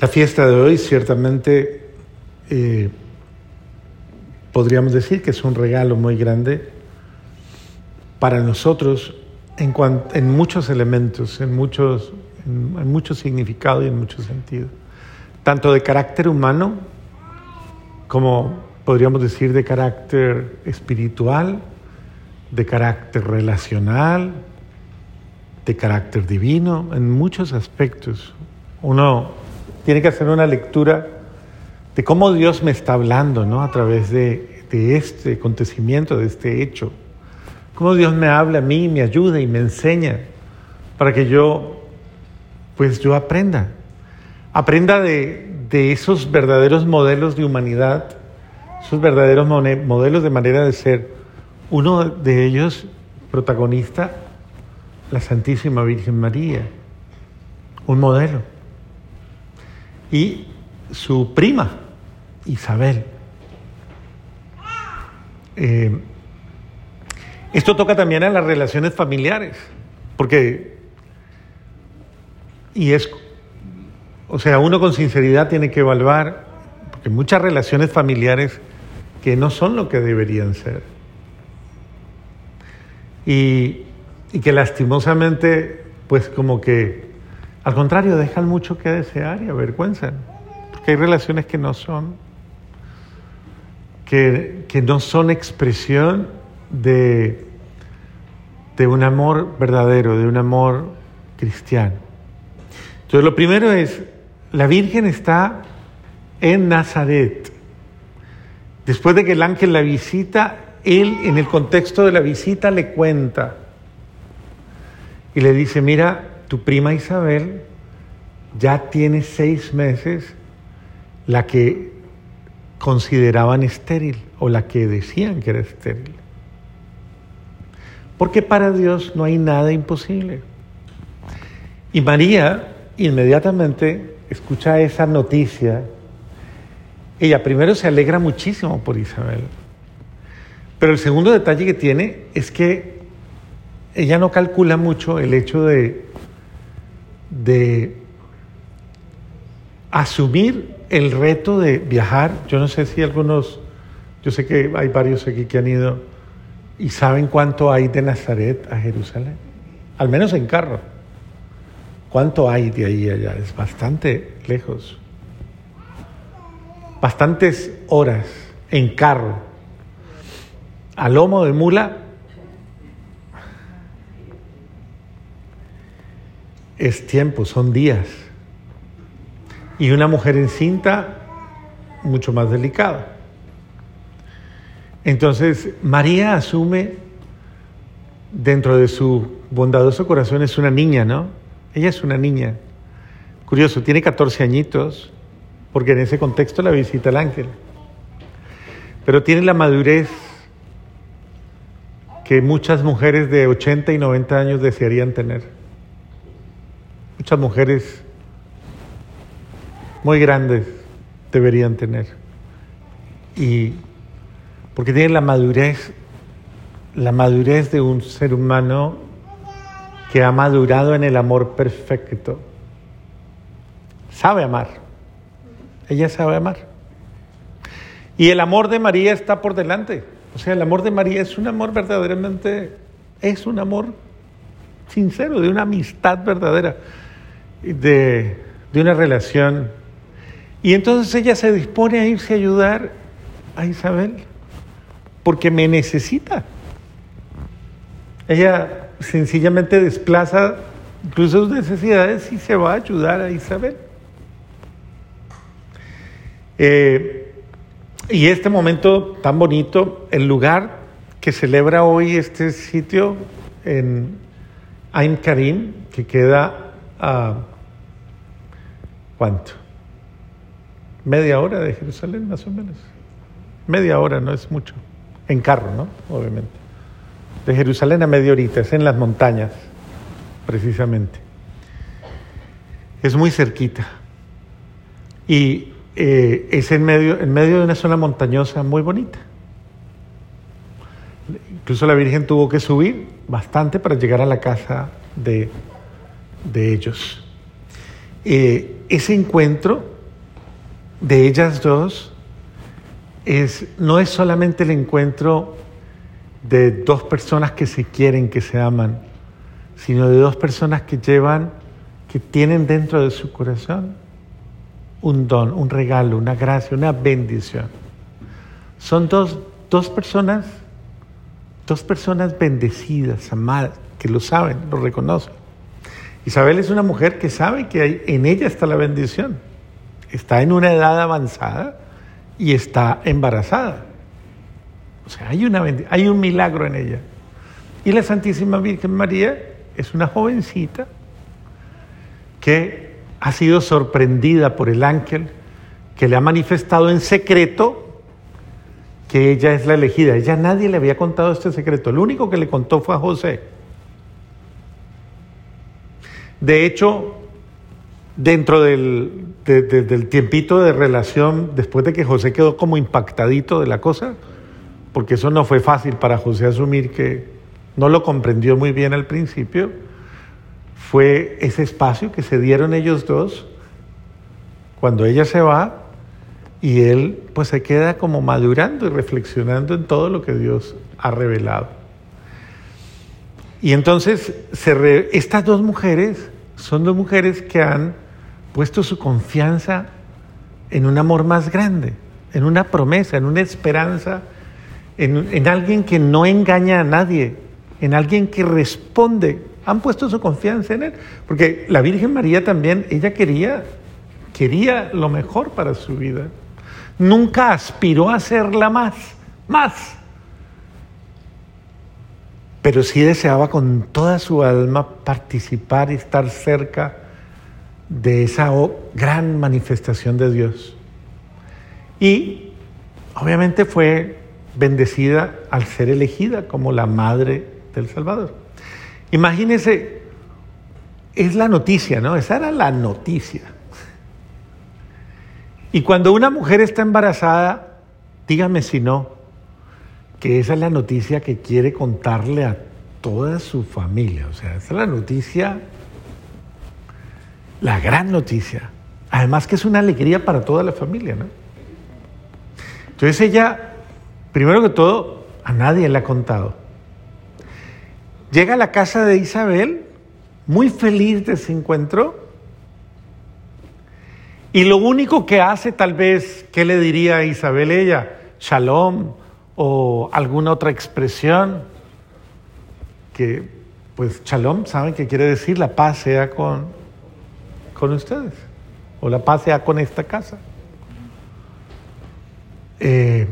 La fiesta de hoy ciertamente eh, podríamos decir que es un regalo muy grande para nosotros en, en muchos elementos, en muchos, en, mucho significado y en muchos sentidos, tanto de carácter humano como podríamos decir de carácter espiritual, de carácter relacional, de carácter divino, en muchos aspectos. Uno tiene que hacer una lectura de cómo Dios me está hablando ¿no? a través de, de este acontecimiento, de este hecho. Cómo Dios me habla a mí, me ayuda y me enseña para que yo, pues yo aprenda. Aprenda de, de esos verdaderos modelos de humanidad, esos verdaderos modelos de manera de ser. Uno de ellos, protagonista, la Santísima Virgen María, un modelo. Y su prima, Isabel. Eh, esto toca también a las relaciones familiares, porque, y es, o sea, uno con sinceridad tiene que evaluar, porque muchas relaciones familiares que no son lo que deberían ser. Y, y que lastimosamente, pues como que, al contrario, dejan mucho que desear y avergüenzan, porque hay relaciones que no son, que, que no son expresión de, de un amor verdadero, de un amor cristiano. Entonces, lo primero es, la Virgen está en Nazaret. Después de que el ángel la visita, él en el contexto de la visita le cuenta y le dice, mira, tu prima Isabel ya tiene seis meses la que consideraban estéril o la que decían que era estéril. Porque para Dios no hay nada imposible. Y María inmediatamente escucha esa noticia. Ella primero se alegra muchísimo por Isabel. Pero el segundo detalle que tiene es que ella no calcula mucho el hecho de, de asumir el reto de viajar. Yo no sé si algunos, yo sé que hay varios aquí que han ido y saben cuánto hay de Nazaret a Jerusalén, al menos en carro. ¿Cuánto hay de ahí allá? Es bastante lejos. Bastantes horas en carro. A lomo de mula es tiempo, son días. Y una mujer encinta, mucho más delicada. Entonces, María asume dentro de su bondadoso corazón, es una niña, ¿no? Ella es una niña. Curioso, tiene 14 añitos, porque en ese contexto la visita el ángel. Pero tiene la madurez que muchas mujeres de 80 y 90 años desearían tener. Muchas mujeres muy grandes deberían tener. Y porque tiene la madurez, la madurez de un ser humano que ha madurado en el amor perfecto. Sabe amar. Ella sabe amar. Y el amor de María está por delante. O sea, el amor de María es un amor verdaderamente, es un amor sincero, de una amistad verdadera, de, de una relación. Y entonces ella se dispone a irse a ayudar a Isabel porque me necesita. Ella sencillamente desplaza incluso sus necesidades y se va a ayudar a Isabel. Eh, y este momento tan bonito, el lugar que celebra hoy este sitio en Ain Karim, que queda a ¿cuánto? Media hora de Jerusalén, más o menos. Media hora, no es mucho en carro, ¿no? Obviamente. De Jerusalén a media horita, es en las montañas, precisamente. Es muy cerquita. Y eh, es en medio, en medio de una zona montañosa muy bonita. Incluso la Virgen tuvo que subir bastante para llegar a la casa de, de ellos. Eh, ese encuentro de ellas dos es, no es solamente el encuentro de dos personas que se quieren, que se aman, sino de dos personas que llevan, que tienen dentro de su corazón un don, un regalo, una gracia, una bendición. Son dos, dos personas, dos personas bendecidas, amadas, que lo saben, lo reconocen. Isabel es una mujer que sabe que en ella está la bendición. Está en una edad avanzada y está embarazada. O sea, hay, hay un milagro en ella. Y la Santísima Virgen María es una jovencita que ha sido sorprendida por el ángel que le ha manifestado en secreto que ella es la elegida. Ella nadie le había contado este secreto. El único que le contó fue a José. De hecho, dentro del, del tiempito de relación, después de que José quedó como impactadito de la cosa, porque eso no fue fácil para José asumir que no lo comprendió muy bien al principio, fue ese espacio que se dieron ellos dos cuando ella se va y él pues se queda como madurando y reflexionando en todo lo que Dios ha revelado. Y entonces estas dos mujeres son dos mujeres que han puesto su confianza en un amor más grande, en una promesa, en una esperanza en, alguien que no engaña a nadie, en alguien que responde. Han puesto su confianza en Él. Porque la Virgen María también, ella quería, quería lo mejor para su vida. Nunca aspiró a serla más, más. Pero sí deseaba con toda su alma participar y estar cerca de esa gran manifestación de Dios. Y obviamente fue bendecida al ser elegida como la madre del Salvador. Imagínense, es la noticia, ¿no? Esa era la noticia. Y cuando una mujer está embarazada, dígame si no, que esa es la noticia que quiere contarle a toda su familia. O sea, esa es la noticia, la gran noticia. Además que es una alegría para toda la familia, ¿no? Entonces ella Primero que todo, a nadie le ha contado. Llega a la casa de Isabel, muy feliz de ese encuentro, y lo único que hace tal vez, ¿qué le diría a Isabel ella? Shalom o alguna otra expresión que, pues, shalom, ¿saben qué quiere decir? La paz sea con, con ustedes, o la paz sea con esta casa. Eh,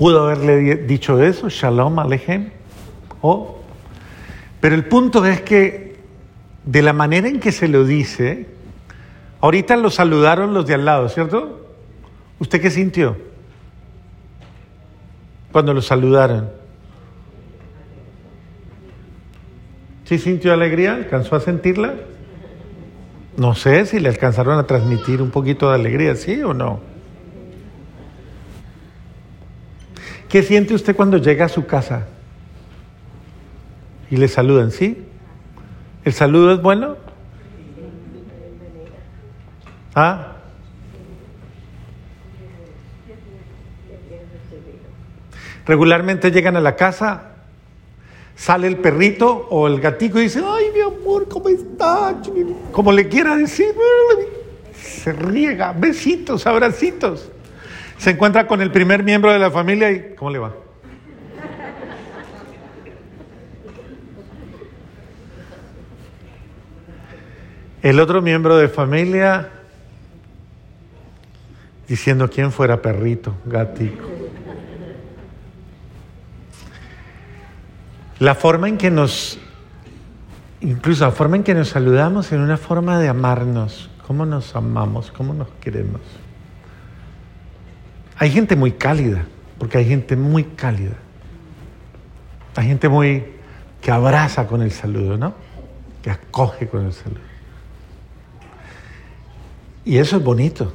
Pudo haberle dicho eso, Shalom Alejem, o, pero el punto es que de la manera en que se lo dice, ahorita lo saludaron los de al lado, ¿cierto? ¿Usted qué sintió cuando lo saludaron? ¿Sí sintió alegría? ¿Alcanzó a sentirla? No sé si le alcanzaron a transmitir un poquito de alegría, ¿sí o no? ¿Qué siente usted cuando llega a su casa y le saludan? ¿Sí? ¿El saludo es bueno? ¿Ah? Regularmente llegan a la casa, sale el perrito o el gatito y dice, ay mi amor, ¿cómo está? Como le quiera decir, se riega, besitos, abracitos se encuentra con el primer miembro de la familia y ¿cómo le va? El otro miembro de familia diciendo quién fuera perrito, gatico. La forma en que nos, incluso la forma en que nos saludamos en una forma de amarnos, cómo nos amamos, cómo nos queremos. Hay gente muy cálida, porque hay gente muy cálida. Hay gente muy que abraza con el saludo, ¿no? Que acoge con el saludo. Y eso es bonito.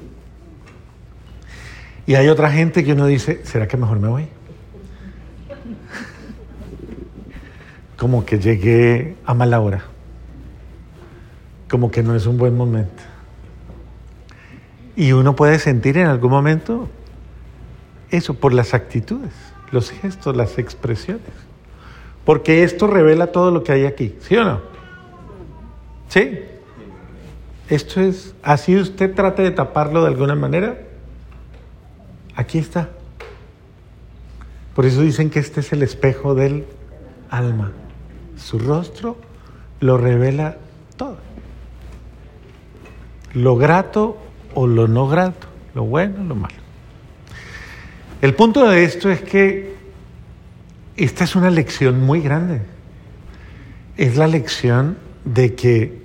Y hay otra gente que uno dice, ¿será que mejor me voy? Como que llegué a mala hora. Como que no es un buen momento. Y uno puede sentir en algún momento eso por las actitudes, los gestos, las expresiones. Porque esto revela todo lo que hay aquí, ¿sí o no? ¿Sí? Esto es, así usted trate de taparlo de alguna manera, aquí está. Por eso dicen que este es el espejo del alma. Su rostro lo revela todo. Lo grato o lo no grato, lo bueno o lo malo. El punto de esto es que esta es una lección muy grande. Es la lección de que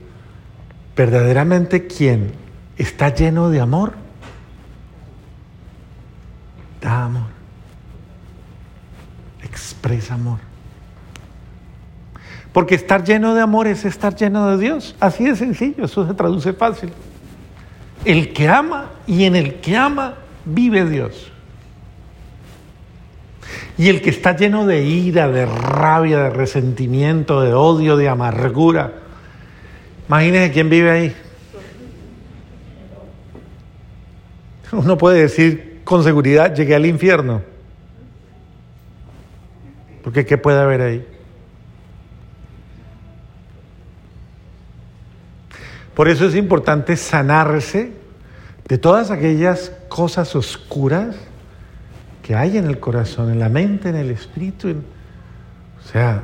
verdaderamente quien está lleno de amor, da amor, expresa amor. Porque estar lleno de amor es estar lleno de Dios. Así de sencillo, eso se traduce fácil. El que ama y en el que ama vive Dios. Y el que está lleno de ira, de rabia, de resentimiento, de odio, de amargura, imagínense quién vive ahí. Uno puede decir con seguridad, llegué al infierno. Porque ¿qué puede haber ahí? Por eso es importante sanarse de todas aquellas cosas oscuras que hay en el corazón, en la mente, en el espíritu. o sea,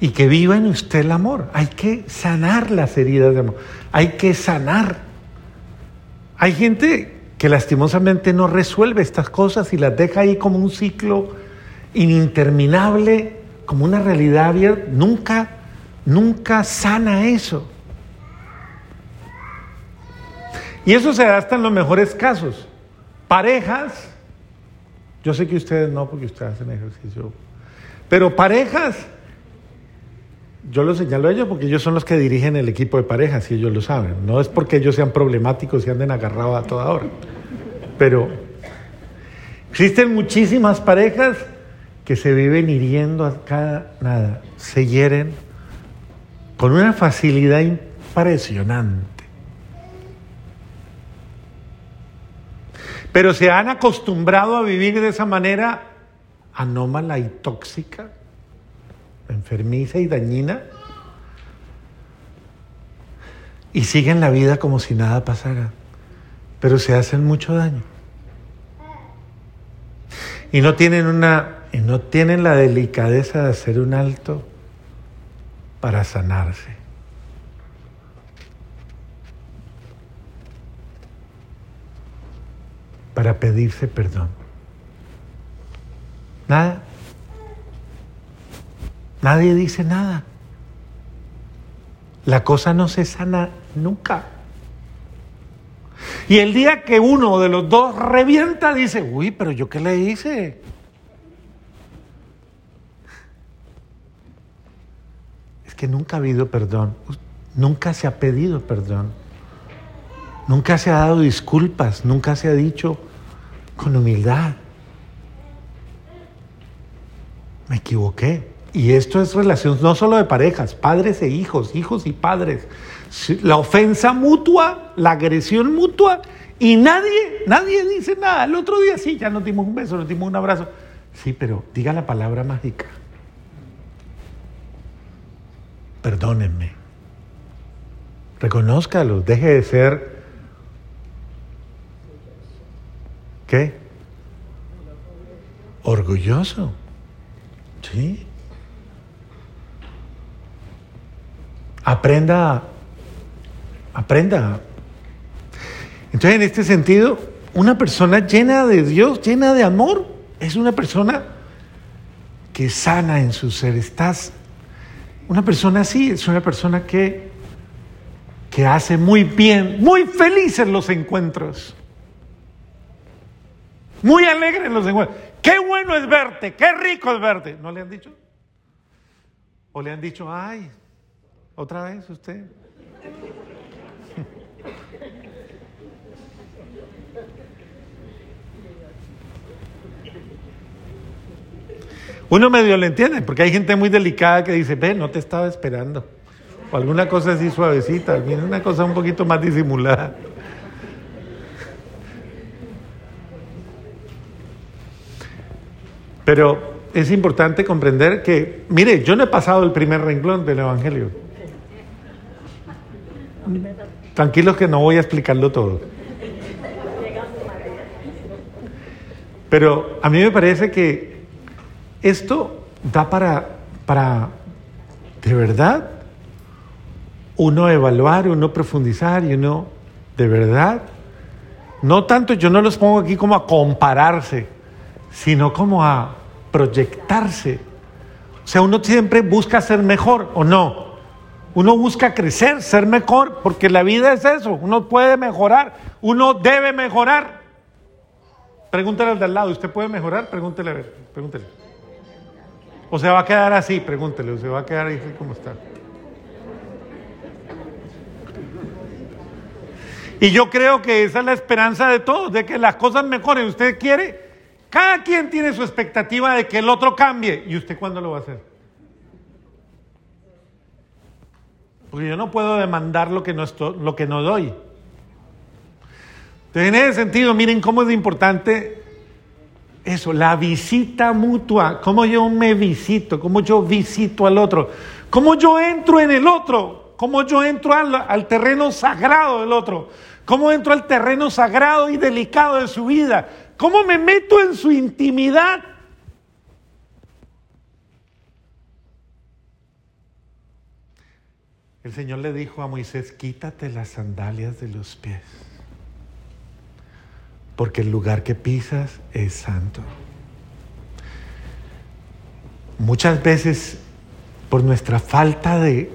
y que viva en usted el amor. Hay que sanar las heridas de amor. Hay que sanar. Hay gente que lastimosamente no resuelve estas cosas y las deja ahí como un ciclo ininterminable, como una realidad abierta. Nunca, nunca sana eso. Y eso se da hasta en los mejores casos. Parejas, yo sé que ustedes no porque ustedes hacen ejercicio, pero parejas, yo lo señalo a ellos porque ellos son los que dirigen el equipo de parejas y ellos lo saben. No es porque ellos sean problemáticos y anden agarrados a toda hora. Pero existen muchísimas parejas que se viven hiriendo a cada nada, se hieren con una facilidad impresionante. Pero se han acostumbrado a vivir de esa manera anómala y tóxica, enfermiza y dañina, y siguen la vida como si nada pasara, pero se hacen mucho daño. Y no tienen una y no tienen la delicadeza de hacer un alto para sanarse. para pedirse perdón. Nada. Nadie dice nada. La cosa no se sana nunca. Y el día que uno de los dos revienta, dice, uy, pero yo qué le hice. Que nunca ha habido perdón, nunca se ha pedido perdón. Nunca se ha dado disculpas, nunca se ha dicho con humildad, me equivoqué. Y esto es relación no solo de parejas, padres e hijos, hijos y padres. La ofensa mutua, la agresión mutua, y nadie, nadie dice nada. El otro día sí, ya nos dimos un beso, nos dimos un abrazo. Sí, pero diga la palabra mágica. Perdónenme. Reconózcalo, deje de ser ¿Qué? Orgulloso. Sí. Aprenda, aprenda. Entonces, en este sentido, una persona llena de Dios, llena de amor, es una persona que sana en su ser. Estás, una persona así es una persona que, que hace muy bien, muy felices los encuentros. Muy alegres los encuentros. Qué bueno es verte, qué rico es verte. ¿No le han dicho? ¿O le han dicho, ay, otra vez usted? Uno medio le entiende, porque hay gente muy delicada que dice, ve, no te estaba esperando. o alguna cosa así suavecita, una cosa un poquito más disimulada. Pero es importante comprender que, mire, yo no he pasado el primer renglón del Evangelio. Tranquilos que no voy a explicarlo todo. Pero a mí me parece que esto da para, para de verdad, uno evaluar, uno profundizar y uno, de verdad, no tanto, yo no los pongo aquí como a compararse, sino como a proyectarse. O sea, uno siempre busca ser mejor o no. Uno busca crecer, ser mejor, porque la vida es eso. Uno puede mejorar, uno debe mejorar. Pregúntele al de al lado, ¿usted puede mejorar? Pregúntele, a ver, pregúntele. O se va a quedar así, pregúntele, o se va a quedar así como está. Y yo creo que esa es la esperanza de todos, de que las cosas mejoren. ¿Usted quiere? Cada quien tiene su expectativa de que el otro cambie. ¿Y usted cuándo lo va a hacer? Porque yo no puedo demandar lo que no, lo que no doy. Entonces, en ese sentido, miren cómo es importante eso, la visita mutua, cómo yo me visito, cómo yo visito al otro, cómo yo entro en el otro, cómo yo entro al, al terreno sagrado del otro, cómo entro al terreno sagrado y delicado de su vida, ¿Cómo me meto en su intimidad? El Señor le dijo a Moisés, quítate las sandalias de los pies, porque el lugar que pisas es santo. Muchas veces, por nuestra falta de,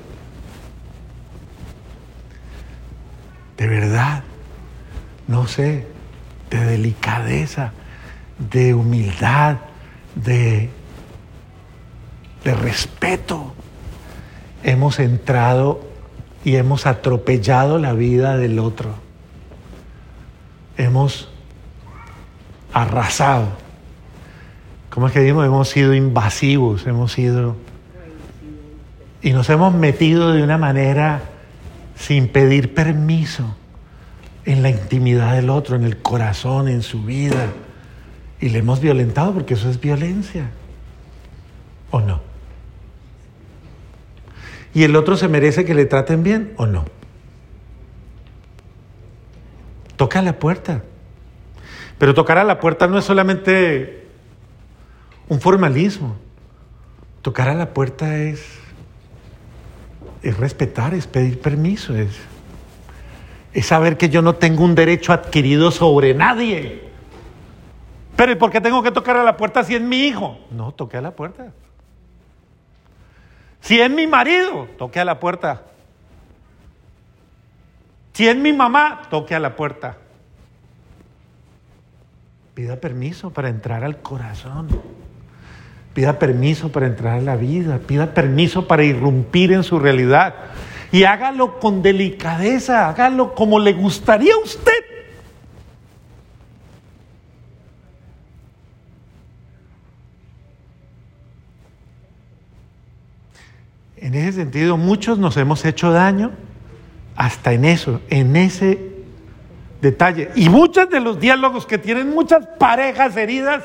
de verdad, no sé, de delicadeza, de humildad, de, de respeto. Hemos entrado y hemos atropellado la vida del otro. Hemos arrasado. ¿Cómo es que decimos? Hemos sido invasivos, hemos sido... Y nos hemos metido de una manera sin pedir permiso en la intimidad del otro, en el corazón, en su vida. Y le hemos violentado porque eso es violencia. ¿O no? ¿Y el otro se merece que le traten bien o no? Toca la puerta. Pero tocar a la puerta no es solamente un formalismo. Tocar a la puerta es, es respetar, es pedir permiso, es es saber que yo no tengo un derecho adquirido sobre nadie. Pero ¿y por qué tengo que tocar a la puerta si es mi hijo? No, toque a la puerta. Si es mi marido, toque a la puerta. Si es mi mamá, toque a la puerta. Pida permiso para entrar al corazón. Pida permiso para entrar a la vida. Pida permiso para irrumpir en su realidad y hágalo con delicadeza, hágalo como le gustaría a usted. En ese sentido, muchos nos hemos hecho daño hasta en eso, en ese detalle. Y muchos de los diálogos que tienen muchas parejas heridas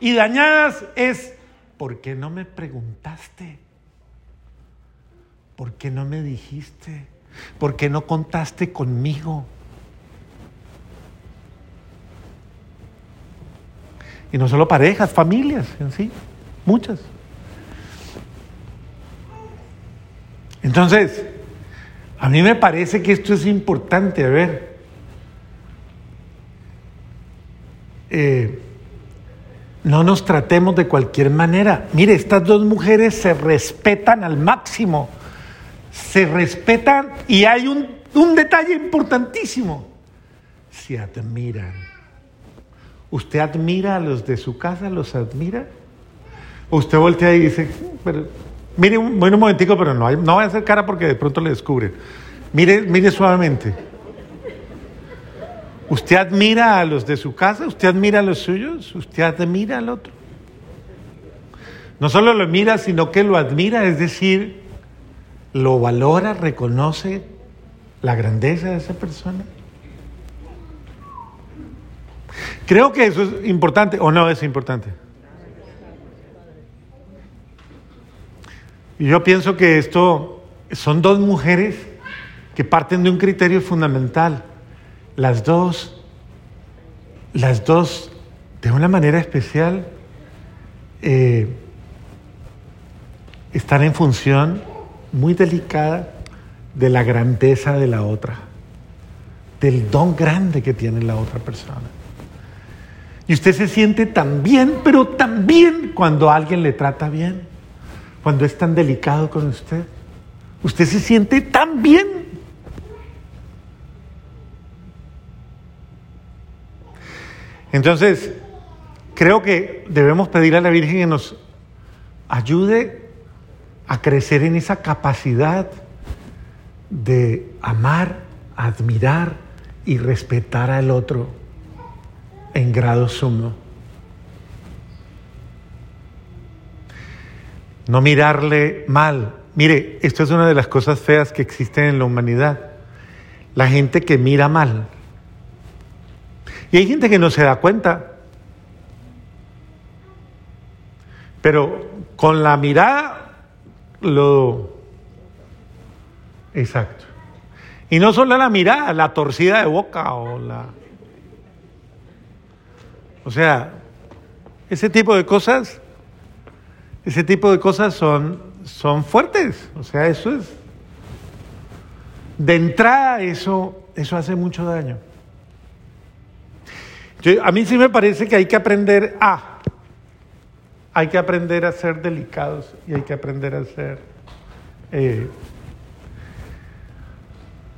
y dañadas es, ¿por qué no me preguntaste? ¿Por qué no me dijiste? ¿Por qué no contaste conmigo? Y no solo parejas, familias en sí, muchas. Entonces, a mí me parece que esto es importante, a ver. Eh, no nos tratemos de cualquier manera. Mire, estas dos mujeres se respetan al máximo se respetan y hay un, detalle importantísimo. Se admiran. ¿Usted admira a los de su casa? ¿Los admira? Usted voltea y dice, pero, mire, un, un momentico, pero no, no va a hacer cara porque de pronto le descubre. Mire, mire suavemente. ¿Usted admira a los de su casa? ¿Usted admira a los suyos? ¿Usted admira al otro? No solo lo mira, sino que lo admira, es decir, lo valora, reconoce la grandeza de esa persona. Creo que eso es importante o no es importante. Y yo pienso que esto son dos mujeres que parten de un criterio fundamental. Las dos, las dos, de una manera especial, eh, están en función muy delicada de la grandeza de la otra, del don grande que tiene la otra persona. Y usted se siente tan bien, pero tan bien cuando alguien le trata bien, cuando es tan delicado con usted. Usted se siente tan bien. Entonces, creo que debemos pedir a la Virgen que nos ayude a crecer en esa capacidad de amar, admirar y respetar al otro en grado sumo. No mirarle mal. Mire, esto es una de las cosas feas que existen en la humanidad. La gente que mira mal. Y hay gente que no se da cuenta. Pero con la mirada lo... Exacto. Y no solo la mirada, la torcida de boca o la... O sea, ese tipo de cosas, ese tipo de cosas son, son fuertes. O sea, eso es... De entrada eso, eso hace mucho daño. A mí sí me parece que hay que aprender a, hay que aprender a ser delicados y hay que aprender a ser eh,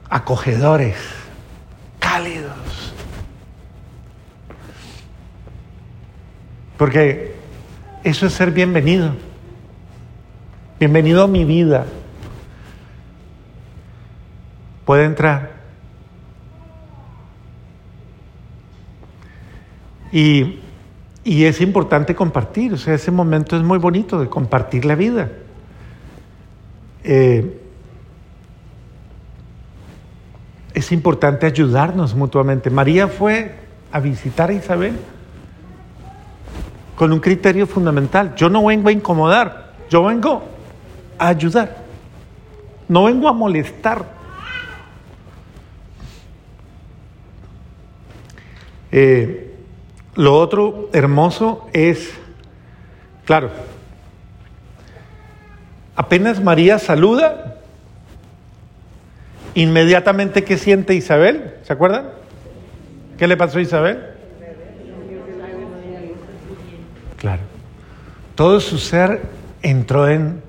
acogedores, cálidos. Porque eso es ser bienvenido. Bienvenido a mi vida. Puede entrar. Y, y, es importante compartir, o sea, ese momento es muy bonito de compartir la vida. Eh, es importante ayudarnos mutuamente. María fue a visitar a Isabel con un criterio fundamental. Yo no vengo a incomodar, yo vengo a ayudar. No vengo a molestar. Eh, lo otro hermoso es, claro, apenas María saluda, inmediatamente ¿qué siente Isabel? ¿Se acuerdan? ¿Qué le pasó a Isabel? Claro. Todo su ser entró en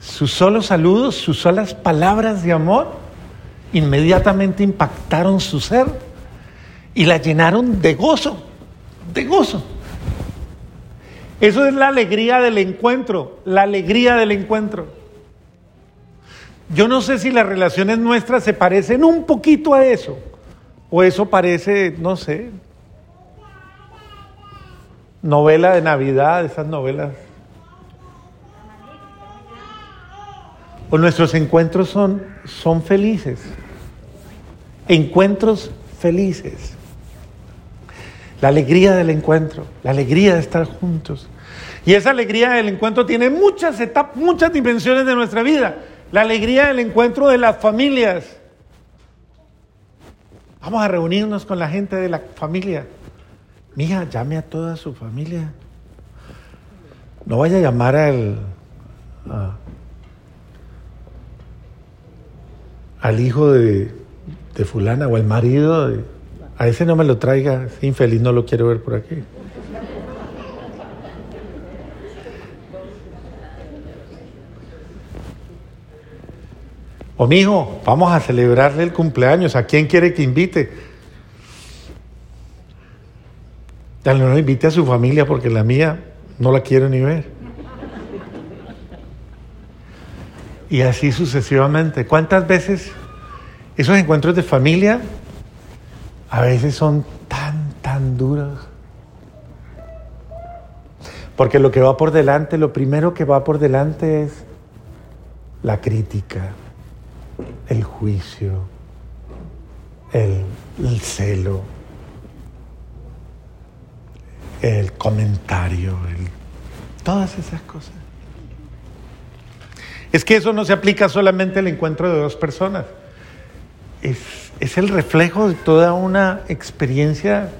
sus solos saludos, sus solas palabras de amor, inmediatamente impactaron su ser y la llenaron de gozo, de gozo. Eso es la alegría del encuentro, la alegría del encuentro. Yo no sé si las relaciones nuestras se parecen un poquito a eso, o eso parece, no sé, novela de Navidad, esas novelas. O nuestros encuentros son, son felices. Encuentros felices. La alegría del encuentro, la alegría de estar juntos. Y esa alegría del encuentro tiene muchas etapas, muchas dimensiones de nuestra vida. La alegría del encuentro de las familias. Vamos a reunirnos con la gente de la familia. Mija, llame a toda su familia. No vaya a llamar al, al hijo de, de, fulana o al marido. A ese no me lo traiga, infeliz, no lo quiero ver por aquí. O mi hijo, vamos a celebrarle el cumpleaños. ¿A quién quiere que invite? no invite a su familia porque la mía no la quiero ni ver. Y así sucesivamente. ¿Cuántas veces esos encuentros de familia a veces son tan, tan duros? Porque lo que va por delante, lo primero que va por delante es la crítica, el juicio, el, el celo, el comentario, todas esas cosas. Es que eso no se aplica solamente al encuentro de dos personas. Es, es, el reflejo de toda una experiencia.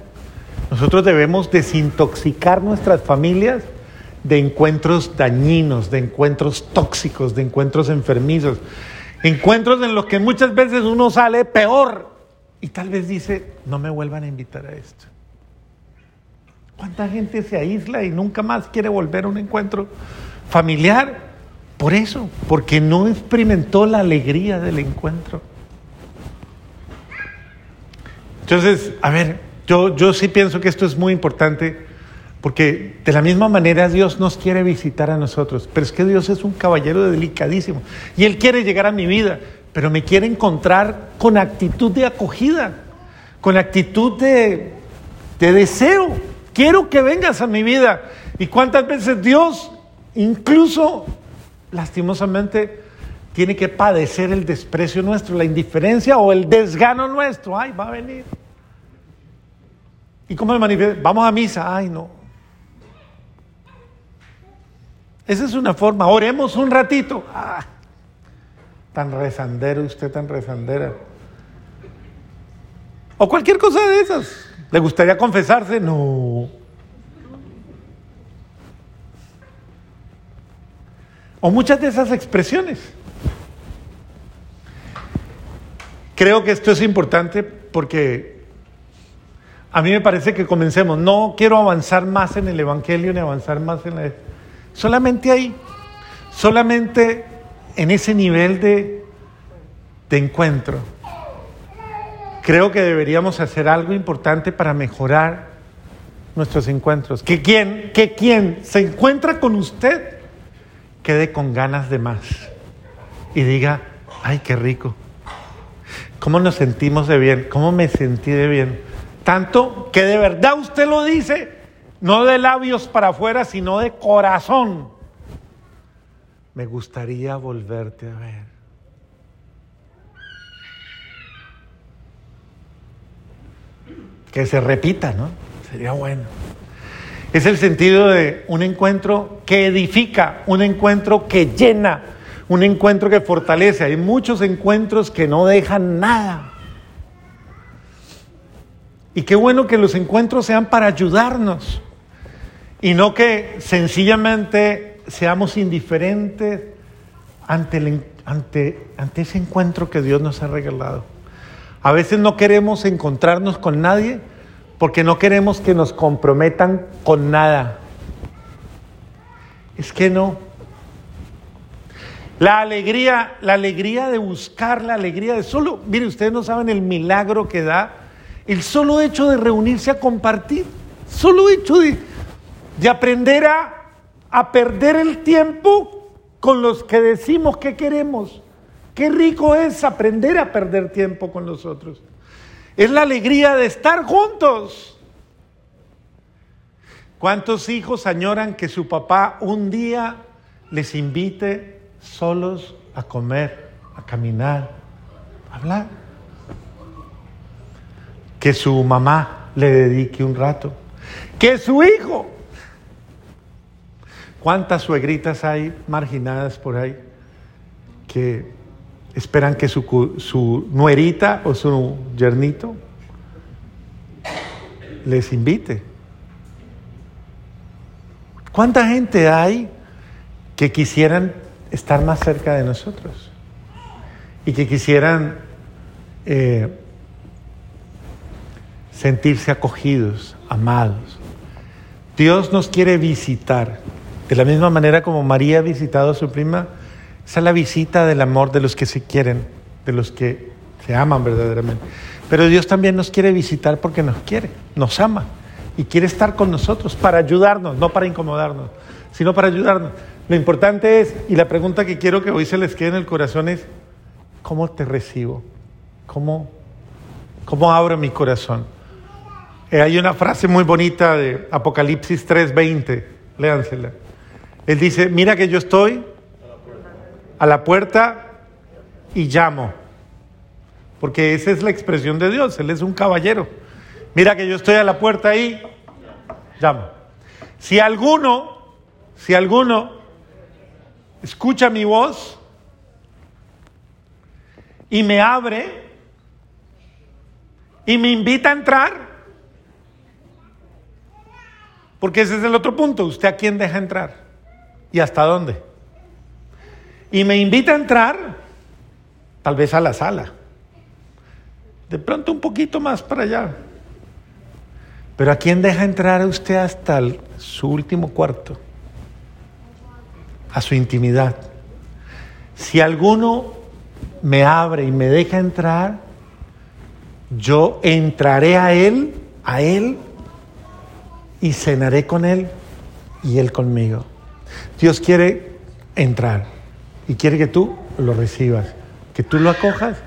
Nosotros debemos desintoxicar nuestras familias de encuentros dañinos, de encuentros tóxicos, de encuentros enfermizos, encuentros en los que muchas veces uno sale peor y tal vez dice, no me vuelvan a invitar a esto. ¿Cuánta gente se aísla y nunca más quiere volver a un encuentro familiar? Por eso, porque no experimentó la alegría del encuentro. Entonces, a ver, yo, yo sí pienso que esto es muy importante porque de la misma manera Dios nos quiere visitar a nosotros, pero es que Dios es un caballero delicadísimo y Él quiere llegar a mi vida, pero me quiere encontrar con actitud de acogida, con actitud de, de deseo. Quiero que vengas a mi vida. ¿Y cuántas veces Dios, incluso lastimosamente, tiene que padecer el desprecio nuestro, la indiferencia o el desgano nuestro? Ay, va a venir. ¿Y cómo me manifiesta? Vamos a misa. Ay, no. Esa es una forma. Oremos un ratito. Ah, tan rezandero usted, tan rezandera. O cualquier cosa de esas. ¿Le gustaría confesarse? No. O muchas de esas expresiones. Creo que esto es importante porque a mí me parece que comencemos. No quiero avanzar más en el Evangelio ni avanzar más en la Solamente ahí, solamente en ese nivel de, de encuentro. Creo que deberíamos hacer algo importante para mejorar nuestros encuentros. Que quien, que quien se encuentra con usted quede con ganas de más y diga, ay, qué rico. ¿Cómo nos sentimos de bien? ¿Cómo me sentí de bien? Tanto que de verdad usted lo dice no de labios para afuera, sino de corazón. Me gustaría volverte a ver. Que se repita, ¿no? Sería bueno. Es el sentido de un encuentro que edifica, un encuentro que llena, un encuentro que fortalece. Hay muchos encuentros que no dejan nada. Y qué bueno que los encuentros sean para ayudarnos. Y no que sencillamente seamos indiferentes ante, ante, ante ese encuentro que Dios nos ha regalado. A veces no queremos encontrarnos con nadie porque no queremos que nos comprometan con nada. Es que no. La alegría, la alegría de buscar, la alegría de solo, mire, ustedes no saben el milagro que da el solo hecho de reunirse a compartir, solo hecho de de aprender a, perder el tiempo con los que decimos que queremos. Qué rico es aprender a perder tiempo con los otros. Es la alegría de estar juntos. ¿Cuántos hijos añoran que su papá un día les invite solos a comer, a caminar, a hablar? Que su mamá le dedique un rato. Que su hijo ¿Cuántas suegritas hay marginadas por ahí que esperan que su, su nuerita o su yernito les invite? ¿Cuánta gente hay que quisieran estar más cerca de nosotros y que quisieran eh, sentirse acogidos, amados? Dios nos quiere visitar de la misma manera como María ha visitado a su prima, es la visita del amor de los que se quieren, de los que se aman verdaderamente. Pero Dios también nos quiere visitar porque nos quiere, nos ama y quiere estar con nosotros para ayudarnos, no para incomodarnos, sino para ayudarnos. Lo importante es, y la pregunta que quiero que hoy se les quede en el corazón es, ¿cómo te recibo? ¿Cómo, cómo abro mi corazón? Eh, hay una frase muy bonita de Apocalipsis 3:20, léansela. Él dice, mira que yo estoy a la puerta y llamo. porque esa es la expresión de Dios, Él es un caballero. Mira que yo estoy a la puerta ahí, llama. Si alguno, si alguno escucha mi voz y me abre y me invita a entrar, porque ese es el otro punto, ¿usted a quién deja entrar? ¿Y hasta dónde? Y me invita a entrar, tal vez a la sala, de pronto un poquito más para allá. Pero ¿a quién deja entrar usted hasta su último cuarto? A su intimidad. Si alguno me abre y me deja entrar, yo entraré a él, a él, y cenaré con él y él conmigo. Dios quiere entrar y quiere que tú lo recibas, que tú lo acojas,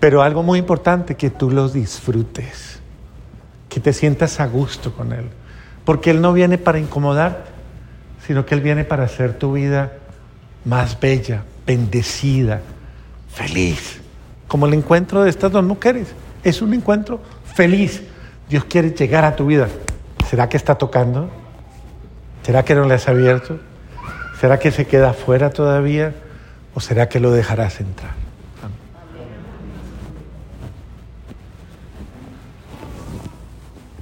pero algo muy importante, que tú lo disfrutes, que te sientas a gusto con él, porque él no viene para incomodar, sino que él viene para hacer tu vida más bella, bendecida, feliz, como el encuentro de estas dos mujeres. Es un encuentro feliz. Dios quiere llegar a tu vida. ¿Será que está tocando? ¿Será que no le has abierto? ¿Será que se queda afuera todavía? ¿O será que lo dejarás entrar?